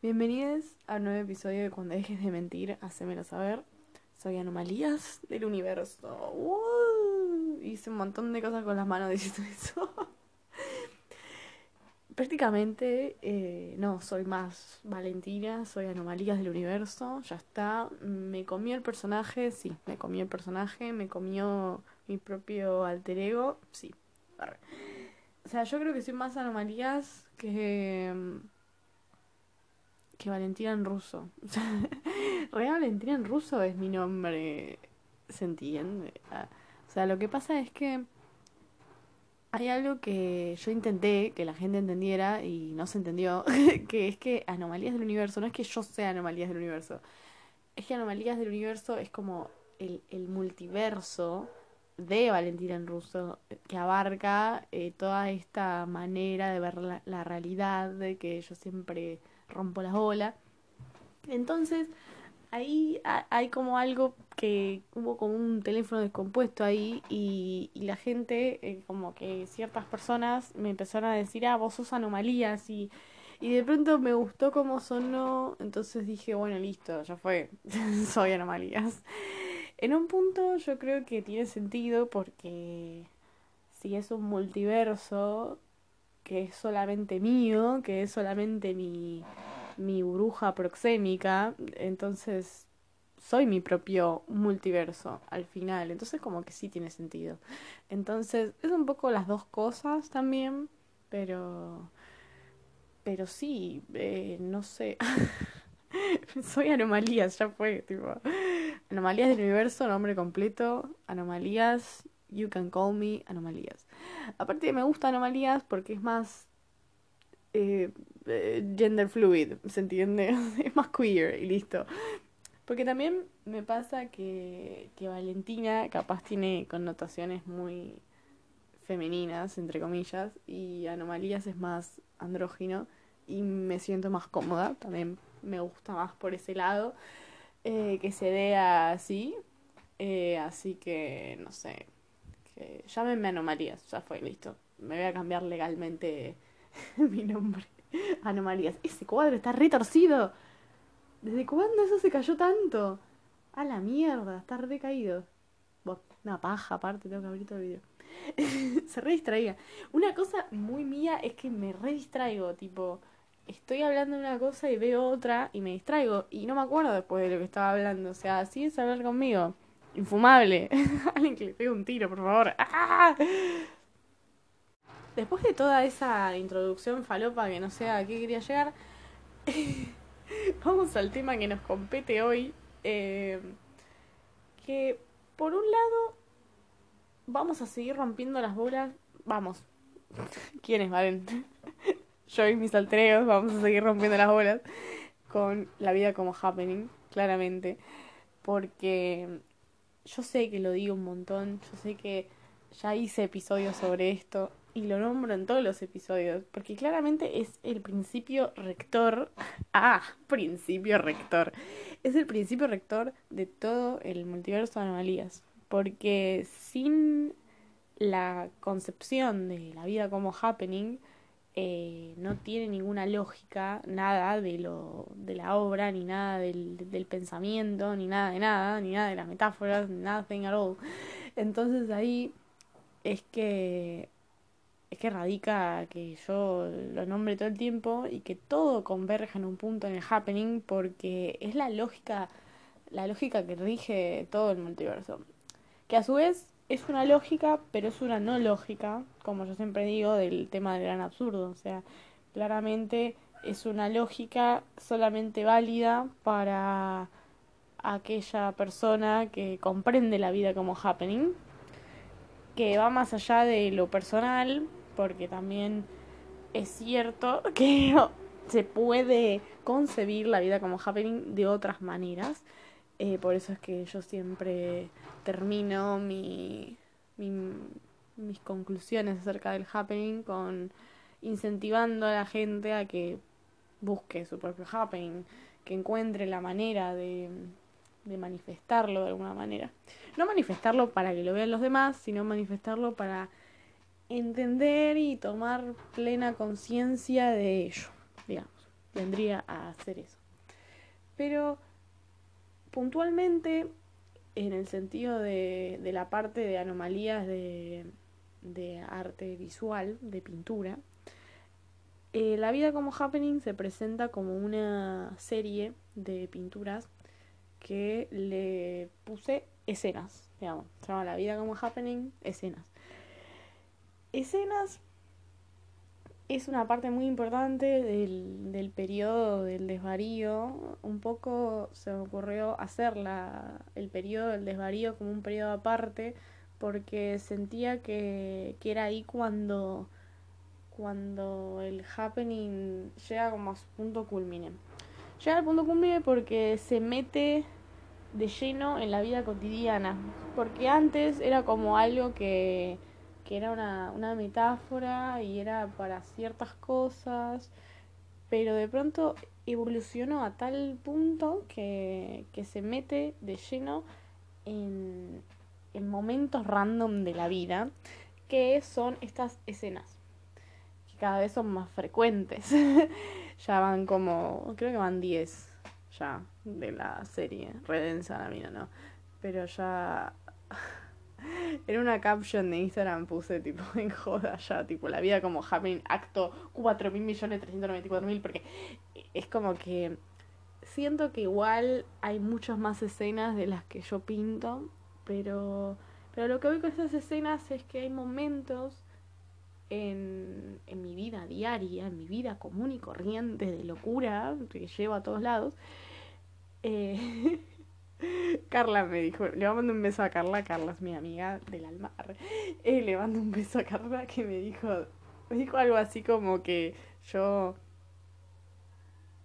Bienvenidos a un nuevo episodio de Cuando dejes de mentir, hacémelo saber. Soy Anomalías del Universo. Hice un montón de cosas con las manos diciendo eso. Prácticamente, eh, no, soy más Valentina, soy Anomalías del Universo, ya está. Me comió el personaje, sí, me comió el personaje, me comió mi propio alter ego, sí. O sea, yo creo que soy más Anomalías que que Valentina en ruso. Real Valentina en ruso es mi nombre. ¿Se entiende? Ah, o sea, lo que pasa es que hay algo que yo intenté que la gente entendiera y no se entendió, que es que Anomalías del Universo, no es que yo sea Anomalías del Universo, es que Anomalías del Universo es como el, multiverso de Valentina en ruso, que abarca eh, toda esta manera de ver la realidad, de que yo siempre rompo las bolas. Entonces, ahí hay como algo que hubo como un teléfono descompuesto ahí y, la gente, eh, como que ciertas personas me empezaron a decir, ah, vos sos anomalías y, y de pronto me gustó como sonó, entonces dije, bueno, listo, ya fue, soy anomalías. En un punto yo creo que tiene sentido porque si es un multiverso, que es solamente mío, que es solamente mi, mi bruja proxémica, entonces soy mi propio multiverso al final, entonces como que sí tiene sentido. Entonces es un poco las dos cosas también, pero pero sí, eh, no sé. soy anomalías, ya fue, tipo. Anomalías del universo, nombre completo, anomalías, you can call me anomalías. Aparte me gusta Anomalías porque es más eh, eh, gender fluid, ¿se entiende? es más queer y listo. Porque también me pasa que, que Valentina capaz tiene connotaciones muy femeninas, entre comillas, y Anomalías es más andrógino y me siento más cómoda, también me gusta más por ese lado, eh, que se vea así, así que no sé, llámenme Anomalías, ya fue, listo. Me voy a cambiar legalmente mi nombre. Anomalías. Ese cuadro está retorcido. ¿Desde cuándo eso se cayó tanto? A la mierda, está recaído. Una paja aparte, tengo que abrir todo el video. se re distraía. Una cosa muy mía es que me re distraigo, tipo, estoy hablando de una cosa y veo otra y me distraigo y no me acuerdo después de lo que estaba hablando. O sea, así es hablar conmigo. Infumable. Alguien que le pegue un tiro, por favor. ¡Ah! Después de toda esa introducción falopa que no sé a qué quería llegar, vamos al tema que nos compete hoy. Eh, que por un lado vamos a seguir rompiendo las bolas. Vamos. ¿Quiénes, Valen? Yo y mis altreos vamos a seguir rompiendo las bolas con la vida como happening, claramente. Porque yo sé que lo digo un montón, yo sé que ya hice episodios sobre esto y lo nombro en todos los episodios, porque claramente es el principio rector, ah, principio rector, es el principio rector de todo el multiverso de anomalías, porque sin la concepción de la vida como happening, eh, no tiene ninguna lógica, nada de lo de la obra, ni nada del, pensamiento, ni nada de nada, ni nada de las metáforas, nothing at all. Entonces ahí es que es que radica que yo lo nombre todo el tiempo y que todo converja en un punto en el happening porque es la lógica la lógica que rige todo el multiverso que a su vez es una lógica, pero es una no lógica, como yo siempre digo, del tema del gran absurdo. O sea, claramente es una lógica solamente válida para aquella persona que comprende la vida como happening, que va más allá de lo personal, porque también es cierto que se puede concebir la vida como happening de otras maneras. Eh, por eso es que yo siempre termino mi, mis conclusiones acerca del happening con incentivando a la gente a que busque su propio happening, que encuentre la manera de, de manifestarlo de alguna manera. No manifestarlo para que lo vean los demás, sino manifestarlo para entender y tomar plena conciencia de ello, digamos. vendría a hacer eso. Pero puntualmente, en el sentido de, de la parte de anomalías de, de arte visual, de pintura, eh, La vida como happening se presenta como una serie de pinturas que le puse escenas, digamos. Se llama La vida como happening, escenas. Escenas es una parte muy importante del, del periodo del desvarío. Un poco se me ocurrió hacer la, el periodo del desvarío como un periodo aparte porque sentía que, que era ahí cuando, cuando el happening llega como a su punto culmine. Llega al punto culmine porque se mete de lleno en la vida cotidiana, porque antes era como algo que, que era una, una metáfora y era para ciertas cosas, pero de pronto evolucionó a tal punto que, que se mete de lleno en, en momentos random de la vida, que son estas escenas, que cada vez son más frecuentes. ya van como, creo que van 10 ya de la serie, redensa la mina, ¿no? Pero ya... En una caption de Instagram puse tipo en joda ya, tipo la vida como happening acto 4 mil millones 394 mil, porque es como que siento que igual hay muchas más escenas de las que yo pinto pero, pero lo que voy con esas escenas es que hay momentos en, en mi vida diaria, en mi vida común y corriente de locura que llevo a todos lados. Eh, Carla me dijo, le mando un beso a Carla, Carla es mi amiga del alma. Eh, le mando un beso a Carla que me dijo, me dijo algo así como que yo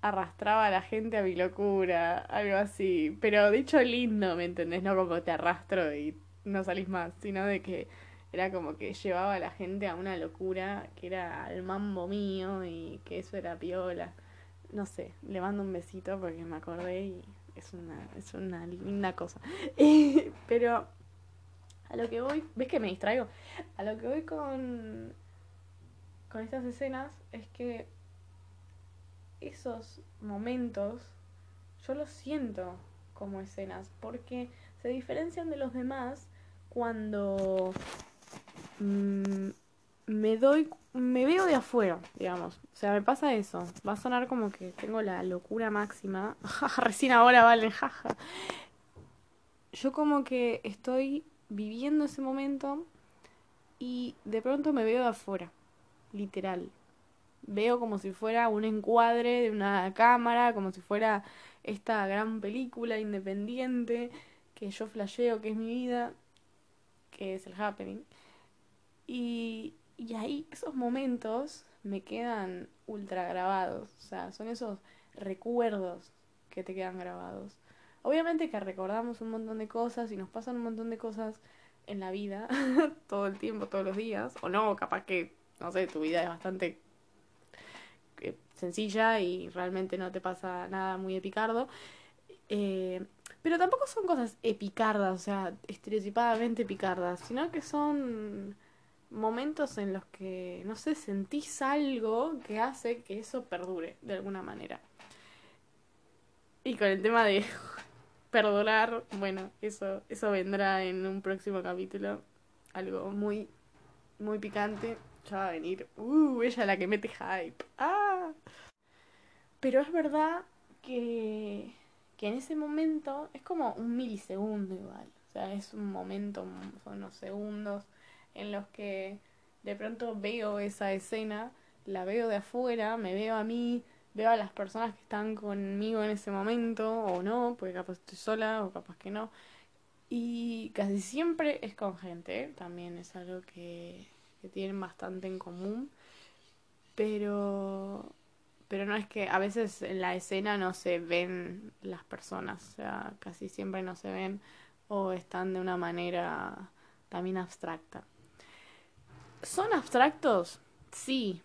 arrastraba a la gente a mi locura, algo así. Pero dicho lindo, ¿me entendés? No como te arrastro y no salís más, sino de que era como que llevaba a la gente a una locura que era el mambo mío y que eso era piola. No sé, le mando un besito porque me acordé y es una, es una linda cosa. Pero a lo que voy, ¿ves que me distraigo? A lo que voy con, con estas escenas es que esos momentos yo los siento como escenas porque se diferencian de los demás cuando mm, me doy me veo de afuera digamos. O sea me pasa eso. Va a sonar como que tengo la locura máxima. Recién ahora vale jaja. Yo como que estoy viviendo ese momento y de pronto me veo de afuera literal. Veo como si fuera un encuadre de una cámara, como si fuera esta gran película independiente que yo flasheo que es mi vida, que es el happening. Y, y ahí esos momentos me quedan ultra grabados, o sea, son esos recuerdos que te quedan grabados. Obviamente que recordamos un montón de cosas y nos pasan un montón de cosas en la vida, todo el tiempo, todos los días, o no, capaz que, no sé, tu vida es bastante sencilla y realmente no te pasa nada muy epicardo. Eh, pero tampoco son cosas epicardas, o sea, estereotipadamente epicardas, sino que son momentos en los que, no sé, sentís algo que hace que eso perdure de alguna manera. Y con el tema de perdonar, bueno, eso, eso vendrá en un próximo capítulo. Algo muy, muy picante. Ya va a venir. Uh, ella la que mete hype. Ah. Pero es verdad que, que en ese momento es como un milisegundo igual. O sea, es un momento, son unos segundos en los que de pronto veo esa escena, la veo de afuera, me veo a mí, veo a las personas que están conmigo en ese momento, o no, porque capaz estoy sola, o capaz que no. Y casi siempre es con gente, ¿eh? también es algo que, que tienen bastante en común. Pero pero no es que a veces en la escena no se ven las personas, o sea, casi siempre no se ven o están de una manera también abstracta. ¿Son abstractos? Sí,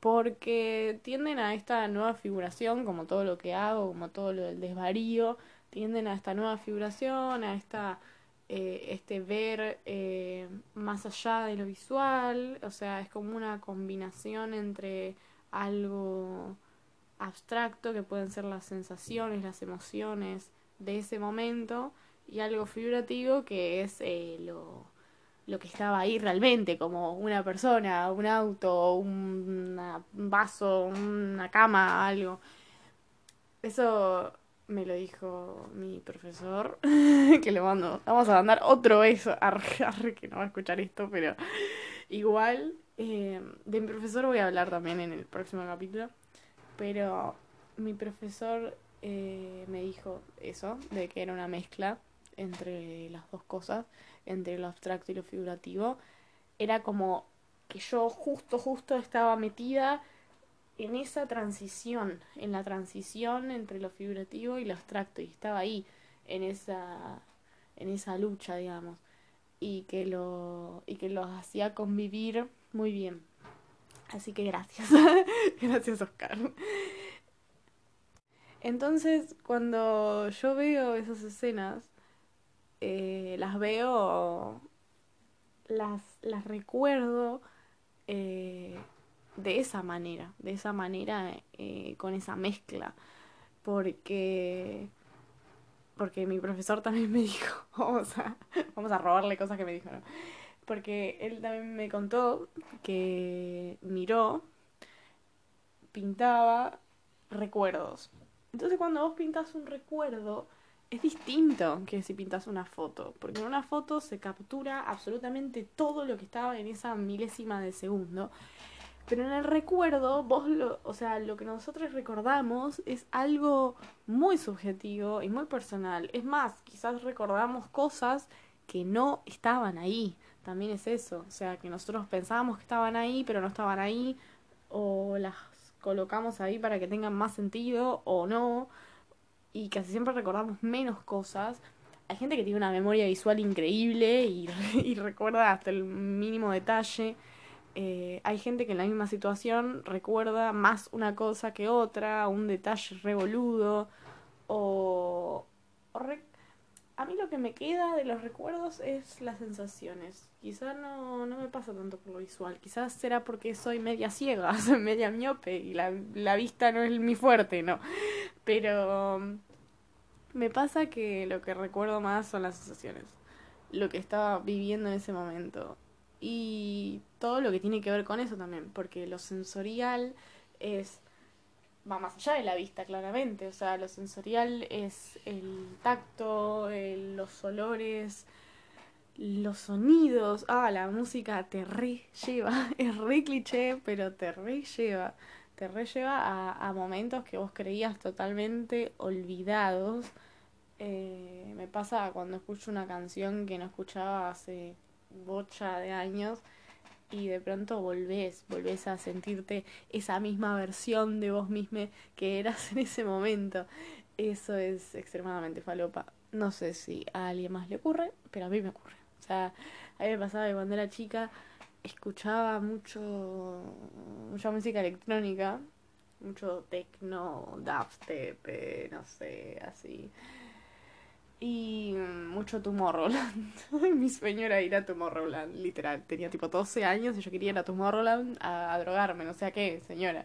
porque tienden a esta nueva figuración, como todo lo que hago, como todo lo del desvarío, tienden a esta nueva figuración, a esta eh, este ver eh, más allá de lo visual, o sea, es como una combinación entre algo abstracto, que pueden ser las sensaciones, las emociones de ese momento, y algo figurativo que es eh, lo, lo que estaba ahí realmente, como una persona, un auto, un vaso, una cama, algo. Eso me lo dijo mi profesor, que le mando, vamos a mandar otro beso, arre, que no va a escuchar esto, pero igual, eh, de mi profesor voy a hablar también en el próximo capítulo, pero mi profesor eh, me dijo eso, de que era una mezcla entre las dos cosas, entre lo abstracto y lo figurativo, era como que yo justo, justo estaba metida en esa transición, en la transición entre lo figurativo y lo abstracto, y estaba ahí, en esa, en esa lucha, digamos, y que lo, y que lo hacía convivir muy bien. Así que gracias, gracias Oscar. Entonces, cuando yo veo esas escenas, eh, las veo, las, las recuerdo eh, de esa manera, de esa manera, eh, con esa mezcla, porque, porque mi profesor también me dijo, vamos a, vamos a robarle cosas que me dijo, ¿no? Porque él también me contó que miró, pintaba recuerdos. Entonces cuando vos pintas un recuerdo, es distinto que si pintas una foto, porque en una foto se captura absolutamente todo lo que estaba en esa milésima de segundo. Pero en el recuerdo, vos lo, o sea, lo que nosotros recordamos es algo muy subjetivo y muy personal. Es más, quizás recordamos cosas que no estaban ahí. También es eso. O sea, que nosotros pensábamos que estaban ahí, pero no estaban ahí. O las colocamos ahí para que tengan más sentido o no y casi siempre recordamos menos cosas. Hay gente que tiene una memoria visual increíble y, recuerda hasta el mínimo detalle. Eh, hay gente que en la misma situación recuerda más una cosa que otra, un detalle revoludo o, o a mí lo que me queda de los recuerdos es las sensaciones. Quizás no, no me pasa tanto por lo visual. Quizás será porque soy media ciega, soy media miope y la, la vista no es mi fuerte, ¿no? Pero um, me pasa que lo que recuerdo más son las sensaciones. Lo que estaba viviendo en ese momento. Y todo lo que tiene que ver con eso también. Porque lo sensorial es va más allá de la vista, claramente. O sea, lo sensorial es el tacto, los olores, los sonidos. Ah, la música te re lleva. Es re cliché, pero te re lleva. Te re lleva a, a momentos que vos creías totalmente olvidados. Eh, me pasa cuando escucho una canción que no escuchaba hace bocha de años y de pronto volvés, volvés a sentirte esa misma versión de vos misma que eras en ese momento. Eso es extremadamente falopa. No sé si a alguien más le ocurre, pero a mí me ocurre. O sea, a mí me pasaba que cuando era chica escuchaba mucho mucha música electrónica, mucho techno, dubstep, eh, no sé, así y mucho Tomorrowland. Mi sueño era ir a Tomorrowland, literal. Tenía tipo 12 años y yo quería ir a Tomorrowland a, drogarme, no sé a qué, señora.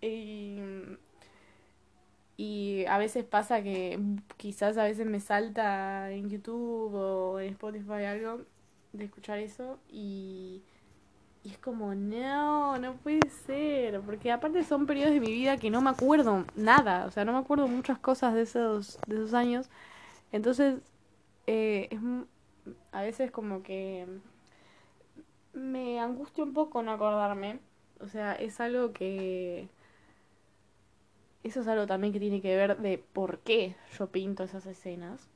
Y, y a veces pasa que quizás a veces me salta en YouTube o en Spotify algo de escuchar eso y, y es como, no, no puede ser, porque aparte son periodos de mi vida que no me acuerdo nada, o sea, no me acuerdo muchas cosas de esos, de esos años entonces, eh, es, a veces como que me angustia un poco no acordarme. O sea, es algo que... Eso es algo también que tiene que ver de por qué yo pinto esas escenas.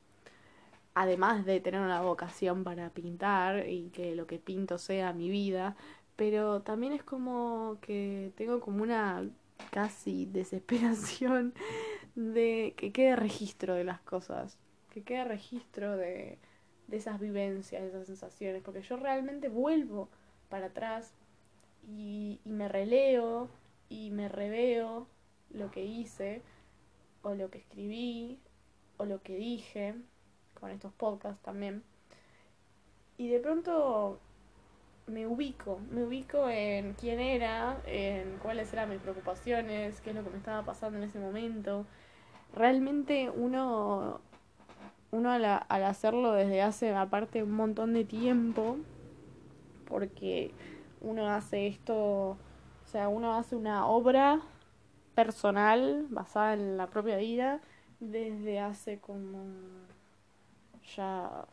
Además de tener una vocación para pintar y que lo que pinto sea mi vida. Pero también es como que tengo como una casi desesperación de que quede registro de las cosas que quede registro de, de esas vivencias, de esas sensaciones, porque yo realmente vuelvo para atrás y, y me releo y me reveo lo que hice o lo que escribí o lo que dije con estos podcasts también. Y de pronto me ubico, me ubico en quién era, en cuáles eran mis preocupaciones, qué es lo que me estaba pasando en ese momento. Realmente uno, uno al, al hacerlo desde hace aparte un montón de tiempo, porque uno hace esto, o sea, uno hace una obra personal basada en la propia vida desde hace como ya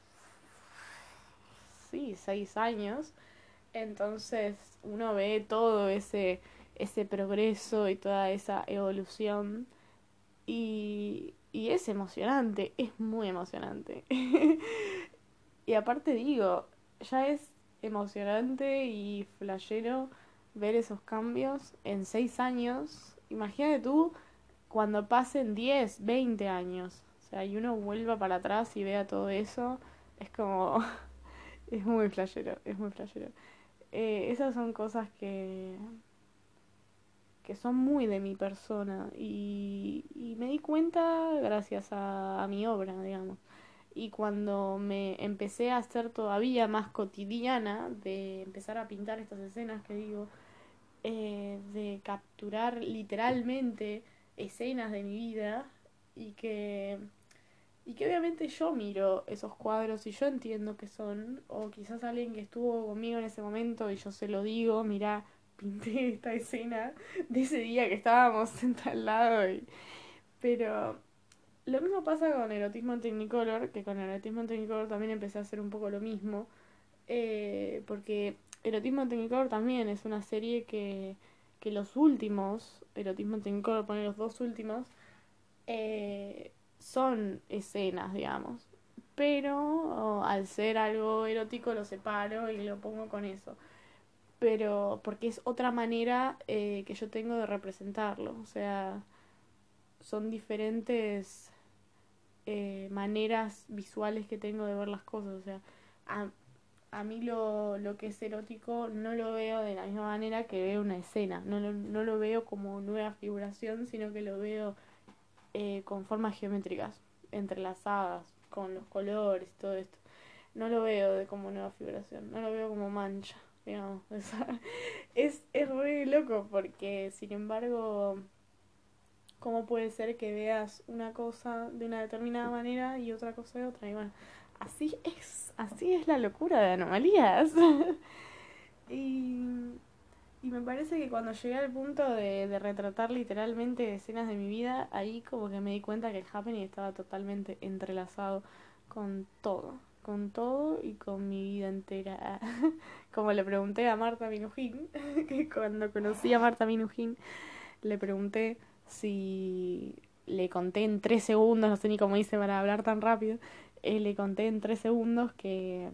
sí, seis años. Entonces uno ve todo ese, ese progreso y toda esa evolución y, y es emocionante, es muy emocionante. y aparte digo, ya es emocionante y flashero ver esos cambios en seis años. Imagínate tú cuando pasen 10, 20 años. O sea, y uno vuelva para atrás y vea todo eso. Es como... es muy flashero, es muy flashero. Eh, esas son cosas que... que son muy de mi persona. Y, y me di cuenta gracias a, a mi obra, digamos y cuando me empecé a hacer todavía más cotidiana de empezar a pintar estas escenas que digo eh, de capturar literalmente escenas de mi vida y que y que obviamente yo miro esos cuadros y yo entiendo que son o quizás alguien que estuvo conmigo en ese momento y yo se lo digo mira pinté esta escena de ese día que estábamos sentados al lado y... pero lo mismo pasa con erotismo en Technicolor que con erotismo en Technicolor también empecé a hacer un poco lo mismo eh, porque erotismo en Technicolor también es una serie que que los últimos, erotismo técnico, poner los dos últimos, eh, son escenas, digamos. Pero al ser algo erótico lo separo y lo pongo con eso. Pero porque es otra manera eh, que yo tengo de representarlo. O sea, son diferentes eh, maneras visuales que tengo de ver las cosas. O sea, a mí lo, lo que es erótico no lo veo de la misma manera que veo una escena. No lo, no lo veo como nueva figuración, sino que lo veo eh, con formas geométricas, entrelazadas, con los colores y todo esto. No lo veo de como nueva figuración, no lo veo como mancha, digamos. es, es re loco porque, sin embargo, ¿cómo puede ser que veas una cosa de una determinada manera y otra cosa de otra? Y bueno, así es, así es la locura de anomalías. y, y me parece que cuando llegué al punto de, de retratar literalmente escenas de mi vida, ahí como que me di cuenta que el happening estaba totalmente entrelazado con todo, con todo y con mi vida entera. como le pregunté a Marta Minujín, que cuando conocí a Marta Minujín, le pregunté si le conté en tres segundos, no sé ni cómo hice para hablar tan rápido, eh, le conté en tres segundos que,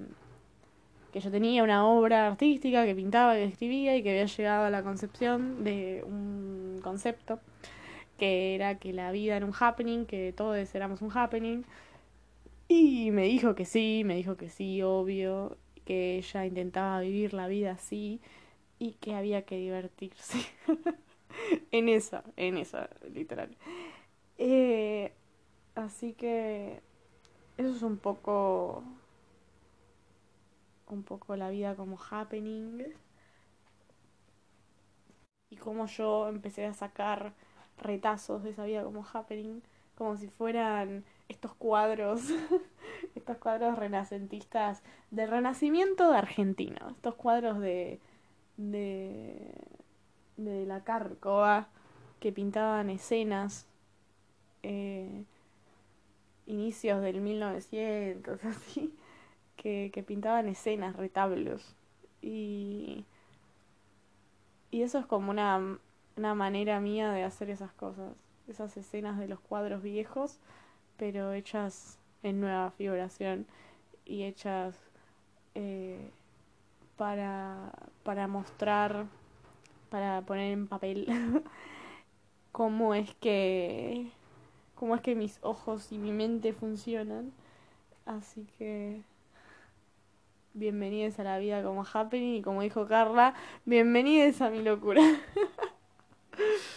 que yo tenía una obra artística que pintaba, que escribía y que había llegado a la concepción de un concepto que era que la vida era un happening, que todos éramos un happening. Y me dijo que sí, me dijo que sí, obvio, que ella intentaba vivir la vida así y que había que divertirse. en esa, en esa, literal. Eh, así que eso es un poco un poco la vida como happening. Y como yo empecé a sacar retazos de esa vida como happening como si fueran estos cuadros estos cuadros renacentistas del renacimiento de Argentina estos cuadros de de de la Cárcova que pintaban escenas eh, inicios del 1900, así, que, pintaban escenas, retablos. Y, y eso es como una, una manera mía de hacer esas cosas, esas escenas de los cuadros viejos, pero hechas en nueva figuración y hechas eh, para, para mostrar, para poner en papel cómo es que cómo es que mis ojos y mi mente funcionan. Así que bienvenidos a la vida como happening y como dijo Carla, bienvenidos a mi locura.